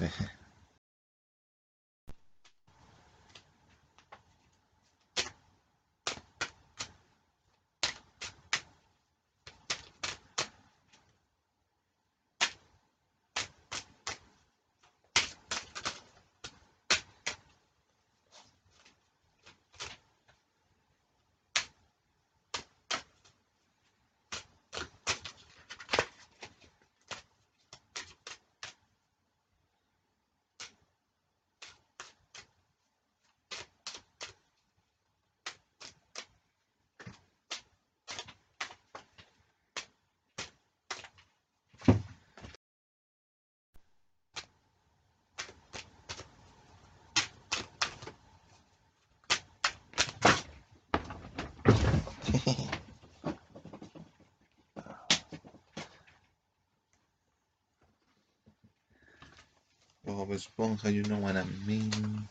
Eje. Bob Esponja, you know what I mean.